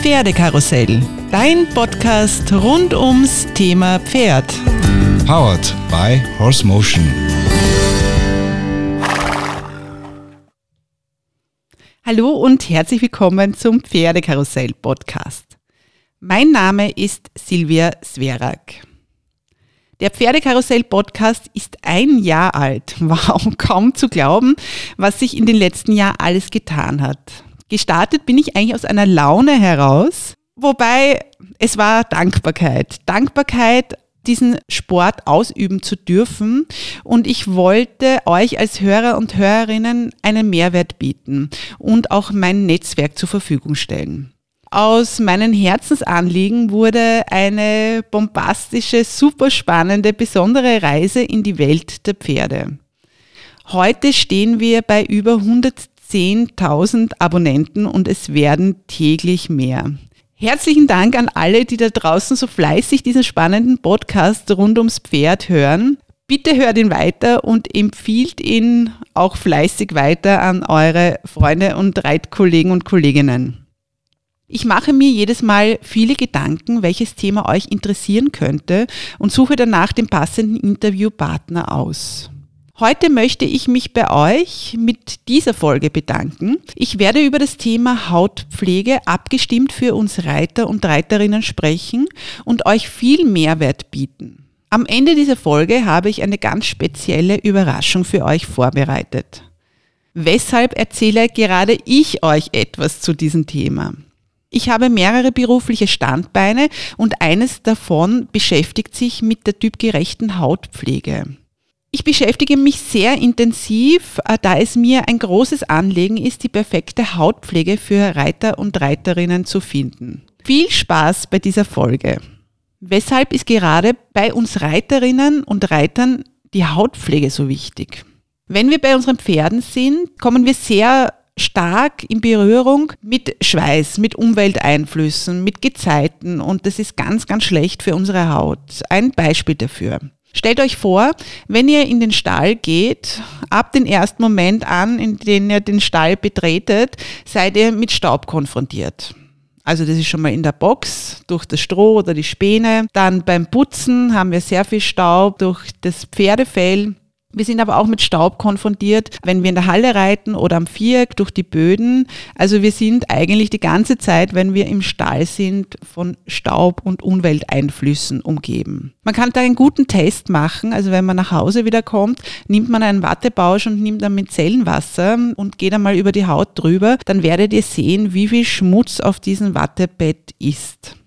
Pferdekarussell, dein Podcast rund ums Thema Pferd. Powered by Horse Motion. Hallo und herzlich willkommen zum Pferdekarussell Podcast. Mein Name ist Silvia Sverak. Der Pferdekarussell Podcast ist ein Jahr alt. Wow, kaum zu glauben, was sich in den letzten Jahren alles getan hat. Gestartet bin ich eigentlich aus einer Laune heraus, wobei es war Dankbarkeit. Dankbarkeit, diesen Sport ausüben zu dürfen. Und ich wollte euch als Hörer und Hörerinnen einen Mehrwert bieten und auch mein Netzwerk zur Verfügung stellen. Aus meinen Herzensanliegen wurde eine bombastische, super spannende, besondere Reise in die Welt der Pferde. Heute stehen wir bei über 110.000 Abonnenten und es werden täglich mehr. Herzlichen Dank an alle, die da draußen so fleißig diesen spannenden Podcast rund ums Pferd hören. Bitte hört ihn weiter und empfiehlt ihn auch fleißig weiter an eure Freunde und Reitkollegen und Kolleginnen. Ich mache mir jedes Mal viele Gedanken, welches Thema euch interessieren könnte und suche danach den passenden Interviewpartner aus. Heute möchte ich mich bei euch mit dieser Folge bedanken. Ich werde über das Thema Hautpflege abgestimmt für uns Reiter und Reiterinnen sprechen und euch viel Mehrwert bieten. Am Ende dieser Folge habe ich eine ganz spezielle Überraschung für euch vorbereitet. Weshalb erzähle gerade ich euch etwas zu diesem Thema? Ich habe mehrere berufliche Standbeine und eines davon beschäftigt sich mit der typgerechten Hautpflege. Ich beschäftige mich sehr intensiv, äh, da es mir ein großes Anliegen ist, die perfekte Hautpflege für Reiter und Reiterinnen zu finden. Viel Spaß bei dieser Folge. Weshalb ist gerade bei uns Reiterinnen und Reitern die Hautpflege so wichtig? Wenn wir bei unseren Pferden sind, kommen wir sehr stark in Berührung mit Schweiß, mit Umwelteinflüssen, mit Gezeiten und das ist ganz, ganz schlecht für unsere Haut. Ein Beispiel dafür. Stellt euch vor, wenn ihr in den Stall geht, ab dem ersten Moment an, in dem ihr den Stall betretet, seid ihr mit Staub konfrontiert. Also das ist schon mal in der Box durch das Stroh oder die Späne. Dann beim Putzen haben wir sehr viel Staub durch das Pferdefell. Wir sind aber auch mit Staub konfrontiert, wenn wir in der Halle reiten oder am Viereck durch die Böden. Also wir sind eigentlich die ganze Zeit, wenn wir im Stall sind, von Staub und Umwelteinflüssen umgeben. Man kann da einen guten Test machen. Also wenn man nach Hause wieder kommt, nimmt man einen Wattebausch und nimmt dann mit Zellenwasser und geht einmal über die Haut drüber. Dann werdet ihr sehen, wie viel Schmutz auf diesem Wattebett ist.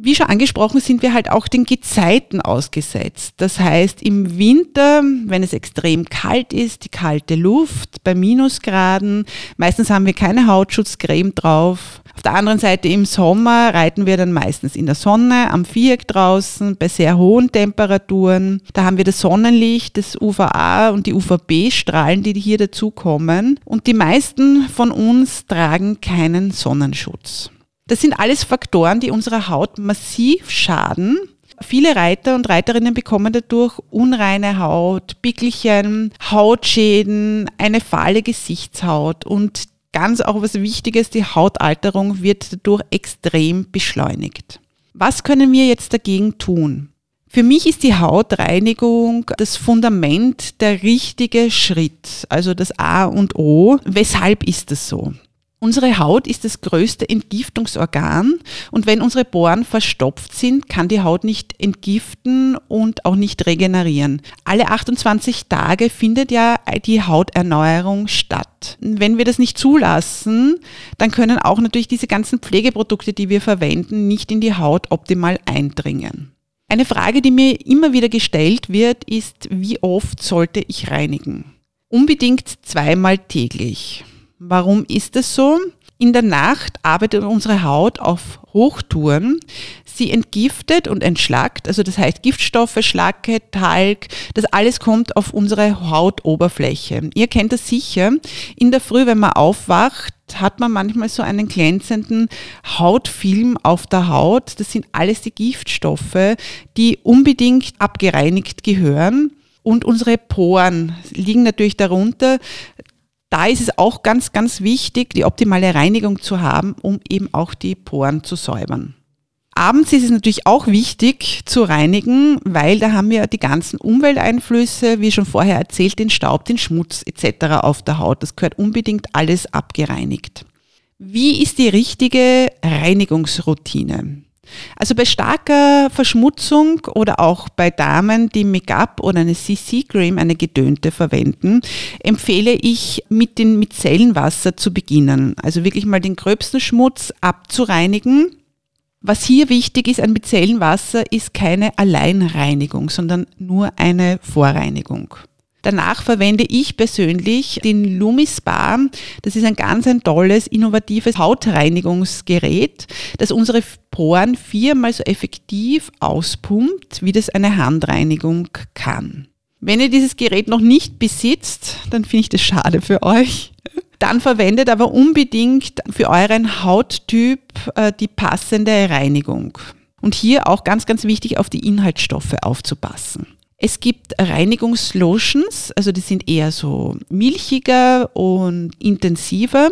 Wie schon angesprochen, sind wir halt auch den Gezeiten ausgesetzt. Das heißt, im Winter, wenn es extrem kalt ist, die kalte Luft bei Minusgraden, meistens haben wir keine Hautschutzcreme drauf. Auf der anderen Seite im Sommer reiten wir dann meistens in der Sonne, am Viereck draußen, bei sehr hohen Temperaturen. Da haben wir das Sonnenlicht, das UVA und die UVB-Strahlen, die hier dazukommen. Und die meisten von uns tragen keinen Sonnenschutz. Das sind alles Faktoren, die unserer Haut massiv schaden. Viele Reiter und Reiterinnen bekommen dadurch unreine Haut, Pickelchen, Hautschäden, eine fahle Gesichtshaut und ganz auch was Wichtiges, die Hautalterung wird dadurch extrem beschleunigt. Was können wir jetzt dagegen tun? Für mich ist die Hautreinigung das Fundament, der richtige Schritt, also das A und O. Weshalb ist das so? Unsere Haut ist das größte Entgiftungsorgan und wenn unsere Poren verstopft sind, kann die Haut nicht entgiften und auch nicht regenerieren. Alle 28 Tage findet ja die Hauterneuerung statt. Wenn wir das nicht zulassen, dann können auch natürlich diese ganzen Pflegeprodukte, die wir verwenden, nicht in die Haut optimal eindringen. Eine Frage, die mir immer wieder gestellt wird, ist, wie oft sollte ich reinigen? Unbedingt zweimal täglich. Warum ist es so? In der Nacht arbeitet unsere Haut auf Hochtouren. Sie entgiftet und entschlackt, also das heißt Giftstoffe, Schlacke, Talg, das alles kommt auf unsere Hautoberfläche. Ihr kennt das sicher. In der Früh, wenn man aufwacht, hat man manchmal so einen glänzenden Hautfilm auf der Haut. Das sind alles die Giftstoffe, die unbedingt abgereinigt gehören. Und unsere Poren liegen natürlich darunter. Da ist es auch ganz, ganz wichtig, die optimale Reinigung zu haben, um eben auch die Poren zu säubern. Abends ist es natürlich auch wichtig zu reinigen, weil da haben wir die ganzen Umwelteinflüsse, wie schon vorher erzählt, den Staub, den Schmutz etc. auf der Haut. Das gehört unbedingt alles abgereinigt. Wie ist die richtige Reinigungsroutine? Also bei starker Verschmutzung oder auch bei Damen, die Make-up oder eine CC-Cream, eine gedönte verwenden, empfehle ich mit dem Micellenwasser zu beginnen. Also wirklich mal den gröbsten Schmutz abzureinigen was hier wichtig ist an Micellenwasser, ist keine Alleinreinigung, sondern nur eine Vorreinigung. Danach verwende ich persönlich den Lumispa. Das ist ein ganz ein tolles, innovatives Hautreinigungsgerät, das unsere Poren viermal so effektiv auspumpt, wie das eine Handreinigung kann. Wenn ihr dieses Gerät noch nicht besitzt, dann finde ich das schade für euch. Dann verwendet aber unbedingt für euren Hauttyp äh, die passende Reinigung. Und hier auch ganz, ganz wichtig, auf die Inhaltsstoffe aufzupassen. Es gibt Reinigungslotions, also die sind eher so milchiger und intensiver.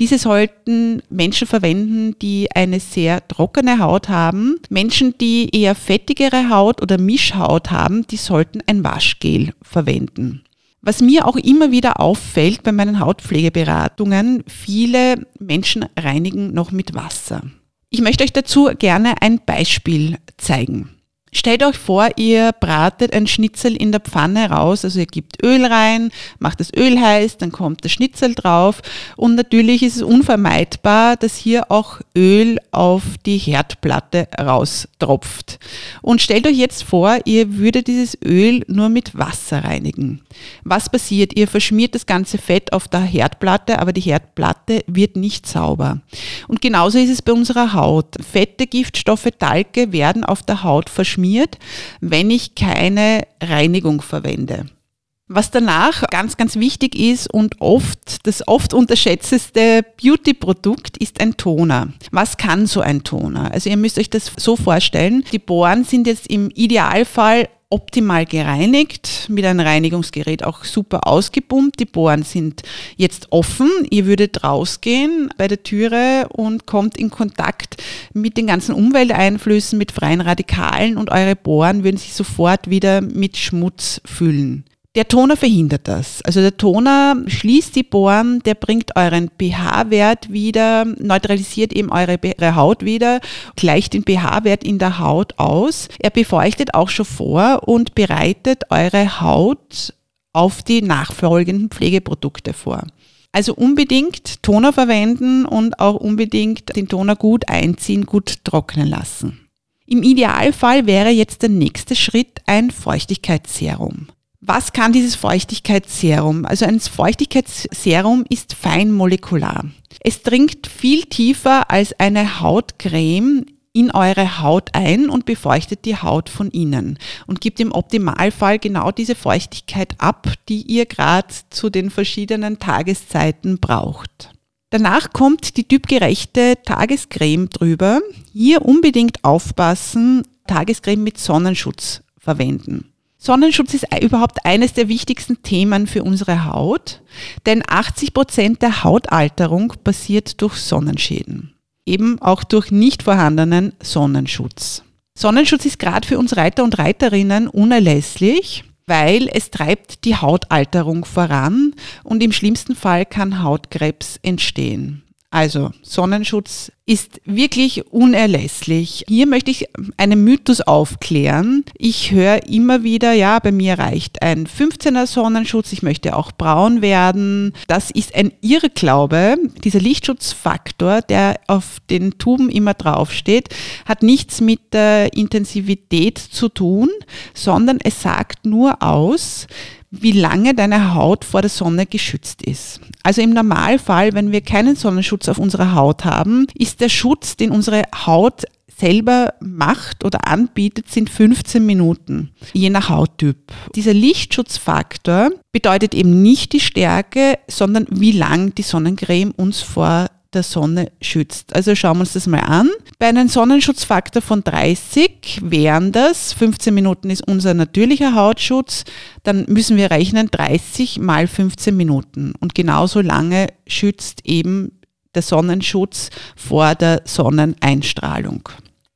Diese sollten Menschen verwenden, die eine sehr trockene Haut haben. Menschen, die eher fettigere Haut oder Mischhaut haben, die sollten ein Waschgel verwenden. Was mir auch immer wieder auffällt bei meinen Hautpflegeberatungen, viele Menschen reinigen noch mit Wasser. Ich möchte euch dazu gerne ein Beispiel zeigen. Stellt euch vor, ihr bratet ein Schnitzel in der Pfanne raus, also ihr gebt Öl rein, macht das Öl heiß, dann kommt das Schnitzel drauf und natürlich ist es unvermeidbar, dass hier auch Öl auf die Herdplatte raustropft. Und stellt euch jetzt vor, ihr würdet dieses Öl nur mit Wasser reinigen. Was passiert? Ihr verschmiert das ganze Fett auf der Herdplatte, aber die Herdplatte wird nicht sauber. Und genauso ist es bei unserer Haut. Fette, Giftstoffe, Talke werden auf der Haut verschmiert schmiert, wenn ich keine Reinigung verwende. Was danach ganz, ganz wichtig ist und oft das oft unterschätzteste Beauty-Produkt ist ein Toner. Was kann so ein Toner? Also ihr müsst euch das so vorstellen, die Bohren sind jetzt im Idealfall optimal gereinigt, mit einem Reinigungsgerät auch super ausgepumpt. Die Bohren sind jetzt offen. Ihr würdet rausgehen bei der Türe und kommt in Kontakt mit den ganzen Umwelteinflüssen, mit freien Radikalen und eure Bohren würden sich sofort wieder mit Schmutz füllen. Der Toner verhindert das. Also der Toner schließt die Poren, der bringt euren pH-Wert wieder, neutralisiert eben eure, Haut wieder, gleicht den pH-Wert in der Haut aus. Er befeuchtet auch schon vor und bereitet eure Haut auf die nachfolgenden Pflegeprodukte vor. Also unbedingt Toner verwenden und auch unbedingt den Toner gut einziehen, gut trocknen lassen. Im Idealfall wäre jetzt der nächste Schritt ein Feuchtigkeitsserum. Was kann dieses Feuchtigkeitsserum? Also ein Feuchtigkeitsserum ist feinmolekular. Es dringt viel tiefer als eine Hautcreme in eure Haut ein und befeuchtet die Haut von innen und gibt im Optimalfall genau diese Feuchtigkeit ab, die ihr gerade zu den verschiedenen Tageszeiten braucht. Danach kommt die typgerechte Tagescreme drüber. Hier unbedingt aufpassen, Tagescreme mit Sonnenschutz verwenden. Sonnenschutz ist überhaupt eines der wichtigsten Themen für unsere Haut, denn 80 Prozent der Hautalterung passiert durch Sonnenschäden, eben auch durch nicht vorhandenen Sonnenschutz. Sonnenschutz ist gerade für uns Reiter und Reiterinnen unerlässlich, weil es treibt die Hautalterung voran und im schlimmsten Fall kann Hautkrebs entstehen. Also Sonnenschutz ist wirklich unerlässlich. Hier möchte ich einen Mythos aufklären. Ich höre immer wieder, ja, bei mir reicht ein 15er Sonnenschutz, ich möchte auch braun werden. Das ist ein Irrglaube. Dieser Lichtschutzfaktor, der auf den Tuben immer draufsteht, hat nichts mit der Intensivität zu tun, sondern es sagt nur aus, wie lange deine Haut vor der Sonne geschützt ist. Also im Normalfall, wenn wir keinen Sonnenschutz auf unserer Haut haben, ist der Schutz, den unsere Haut selber macht oder anbietet, sind 15 Minuten, je nach Hauttyp. Dieser Lichtschutzfaktor bedeutet eben nicht die Stärke, sondern wie lang die Sonnencreme uns vor der Sonne schützt. Also schauen wir uns das mal an. Bei einem Sonnenschutzfaktor von 30 wären das, 15 Minuten ist unser natürlicher Hautschutz, dann müssen wir rechnen 30 mal 15 Minuten. Und genauso lange schützt eben der Sonnenschutz vor der Sonneneinstrahlung.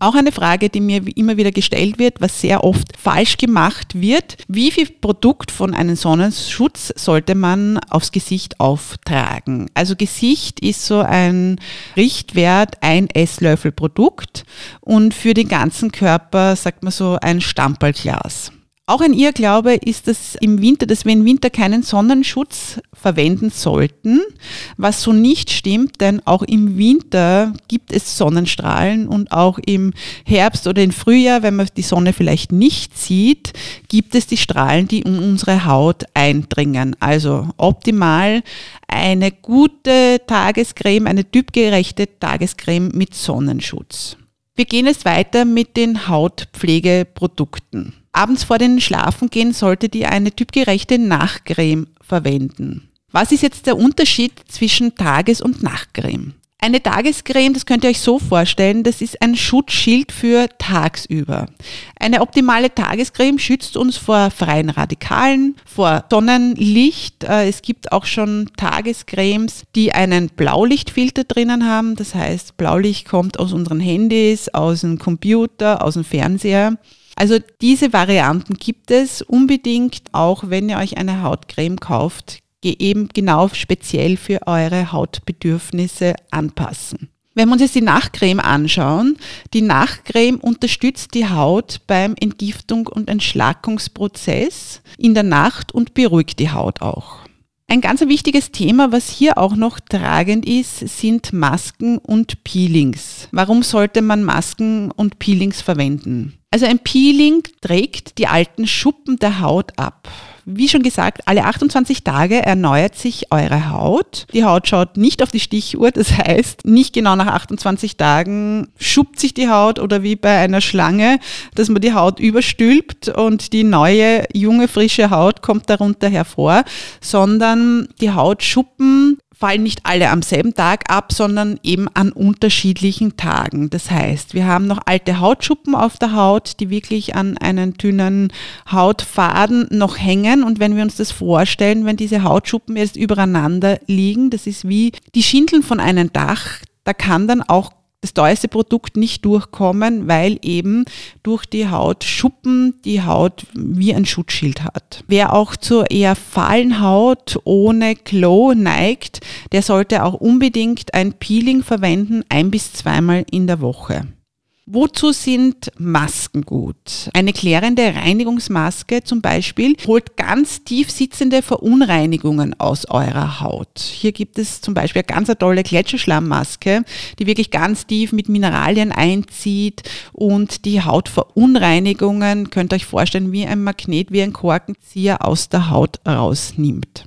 Auch eine Frage, die mir immer wieder gestellt wird, was sehr oft falsch gemacht wird. Wie viel Produkt von einem Sonnenschutz sollte man aufs Gesicht auftragen? Also Gesicht ist so ein Richtwert, ein Esslöffel Produkt und für den ganzen Körper sagt man so ein Stamperlglas. Auch ein Irrglaube ist es im Winter, dass wir im Winter keinen Sonnenschutz verwenden sollten, was so nicht stimmt, denn auch im Winter gibt es Sonnenstrahlen und auch im Herbst oder im Frühjahr, wenn man die Sonne vielleicht nicht sieht, gibt es die Strahlen, die in unsere Haut eindringen. Also optimal eine gute Tagescreme, eine typgerechte Tagescreme mit Sonnenschutz. Wir gehen jetzt weiter mit den Hautpflegeprodukten. Abends vor den Schlafengehen solltet ihr eine typgerechte Nachtcreme verwenden. Was ist jetzt der Unterschied zwischen Tages- und Nachtcreme? Eine Tagescreme, das könnt ihr euch so vorstellen, das ist ein Schutzschild für tagsüber. Eine optimale Tagescreme schützt uns vor freien Radikalen, vor Sonnenlicht. Äh, es gibt auch schon Tagescremes, die einen Blaulichtfilter drinnen haben. Das heißt, Blaulicht kommt aus unseren Handys, aus dem Computer, aus dem Fernseher. Also diese Varianten gibt es unbedingt, auch wenn ihr euch eine Hautcreme kauft, eben genau speziell für eure Hautbedürfnisse anpassen. Wenn wir uns jetzt die Nachtcreme anschauen, die Nachtcreme unterstützt die Haut beim Entgiftung und Entschlackungsprozess in der Nacht und beruhigt die Haut auch. Ein ganz wichtiges Thema, was hier auch noch tragend ist, sind Masken und Peelings. Warum sollte man Masken und Peelings verwenden? Also ein Peeling trägt die alten Schuppen der Haut ab. Wie schon gesagt, alle 28 Tage erneuert sich eure Haut. Die Haut schaut nicht auf die Stichuhr, das heißt, nicht genau nach 28 Tagen schuppt sich die Haut oder wie bei einer Schlange, dass man die Haut überstülpt und die neue, junge, frische Haut kommt darunter hervor, sondern die Hautschuppen fallen nicht alle am selben Tag ab, sondern eben an unterschiedlichen Tagen. Das heißt, wir haben noch alte Hautschuppen auf der Haut, die wirklich an einen dünnen Hautfaden noch hängen. Und wenn wir uns das vorstellen, wenn diese Hautschuppen jetzt übereinander liegen, das ist wie die Schindeln von einem Dach, da kann dann auch das teuerste Produkt nicht durchkommen, weil eben durch die Hautschuppen die Haut wie ein Schutzschild hat. Wer auch zur eher fahlen Haut ohne Glow neigt, der sollte auch unbedingt ein Peeling verwenden, ein bis zweimal in der Woche. Wozu sind Masken gut? Eine klärende Reinigungsmaske zum Beispiel holt ganz tief sitzende Verunreinigungen aus eurer Haut. Hier gibt es zum Beispiel eine ganz tolle Gletscherschlammmaske, die wirklich ganz tief mit Mineralien einzieht und die Hautverunreinigungen, könnt ihr euch vorstellen, wie ein Magnet, wie ein Korkenzieher aus der Haut rausnimmt.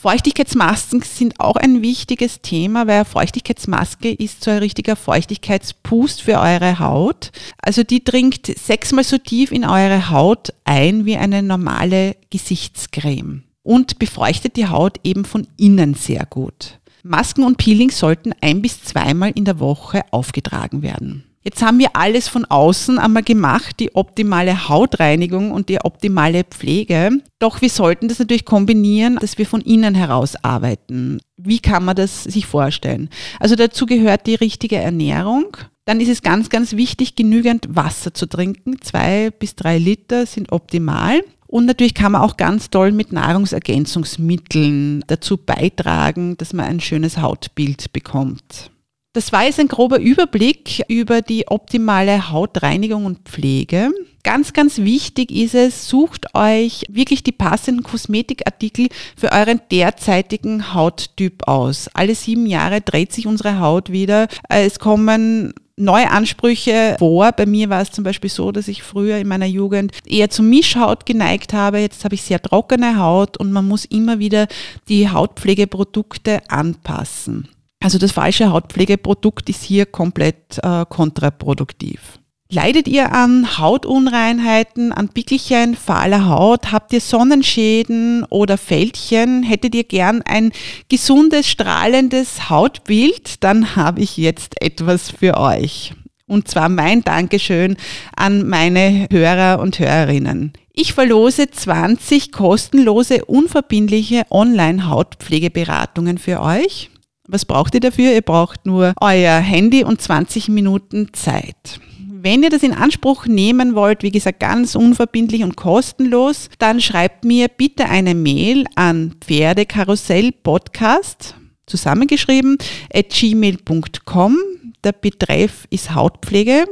Feuchtigkeitsmasken sind auch ein wichtiges Thema, weil Feuchtigkeitsmaske ist so ein richtiger Feuchtigkeitspust für eure Haut. Also die dringt sechsmal so tief in eure Haut ein wie eine normale Gesichtscreme und befeuchtet die Haut eben von innen sehr gut. Masken und Peelings sollten ein bis zweimal in der Woche aufgetragen werden. Jetzt haben wir alles von außen einmal gemacht, die optimale Hautreinigung und die optimale Pflege. Doch wir sollten das natürlich kombinieren, dass wir von innen heraus arbeiten. Wie kann man das sich vorstellen? Also dazu gehört die richtige Ernährung. Dann ist es ganz, ganz wichtig, genügend Wasser zu trinken. Zwei bis drei Liter sind optimal. Und natürlich kann man auch ganz toll mit Nahrungsergänzungsmitteln dazu beitragen, dass man ein schönes Hautbild bekommt. Das war jetzt ein grober Überblick über die optimale Hautreinigung und Pflege. Ganz, ganz wichtig ist es, sucht euch wirklich die passenden Kosmetikartikel für euren derzeitigen Hauttyp aus. Alle sieben Jahre dreht sich unsere Haut wieder. Es kommen neue Ansprüche vor. Bei mir war es zum Beispiel so, dass ich früher in meiner Jugend eher zur Mischhaut geneigt habe. Jetzt habe ich sehr trockene Haut und man muss immer wieder die Hautpflegeprodukte anpassen. Also das falsche Hautpflegeprodukt ist hier komplett äh, kontraproduktiv. Leidet ihr an Hautunreinheiten, an Pickelchen, fahler Haut? Habt ihr Sonnenschäden oder Fältchen? Hättet ihr gern ein gesundes, strahlendes Hautbild? Dann habe ich jetzt etwas für euch. Und zwar mein Dankeschön an meine Hörer und Hörerinnen. Ich verlose 20 kostenlose, unverbindliche Online-Hautpflegeberatungen für euch. Was braucht ihr dafür? Ihr braucht nur euer Handy und 20 Minuten Zeit. Wenn ihr das in Anspruch nehmen wollt, wie gesagt, ganz unverbindlich und kostenlos, dann schreibt mir bitte eine Mail an Pferdekarussellpodcast, zusammengeschrieben, at gmail.com. Der Betreff ist Hautpflege.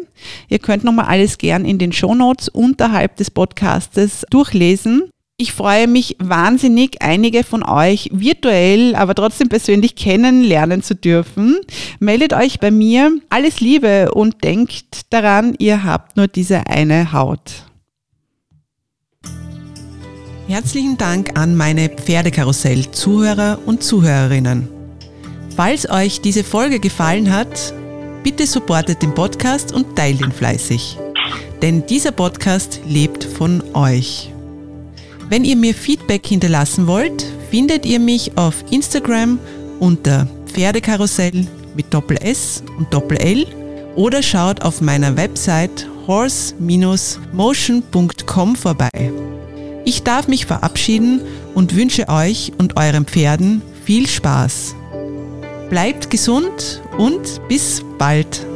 Ihr könnt nochmal alles gern in den Shownotes unterhalb des Podcastes durchlesen. Ich freue mich wahnsinnig, einige von euch virtuell, aber trotzdem persönlich kennenlernen zu dürfen. Meldet euch bei mir. Alles Liebe und denkt daran, ihr habt nur diese eine Haut. Herzlichen Dank an meine Pferdekarussell-Zuhörer und Zuhörerinnen. Falls euch diese Folge gefallen hat, bitte supportet den Podcast und teilt ihn fleißig. Denn dieser Podcast lebt von euch. Wenn ihr mir Feedback hinterlassen wollt, findet ihr mich auf Instagram unter Pferdekarussell mit Doppel S und Doppel L oder schaut auf meiner Website horse-motion.com vorbei. Ich darf mich verabschieden und wünsche euch und euren Pferden viel Spaß. Bleibt gesund und bis bald.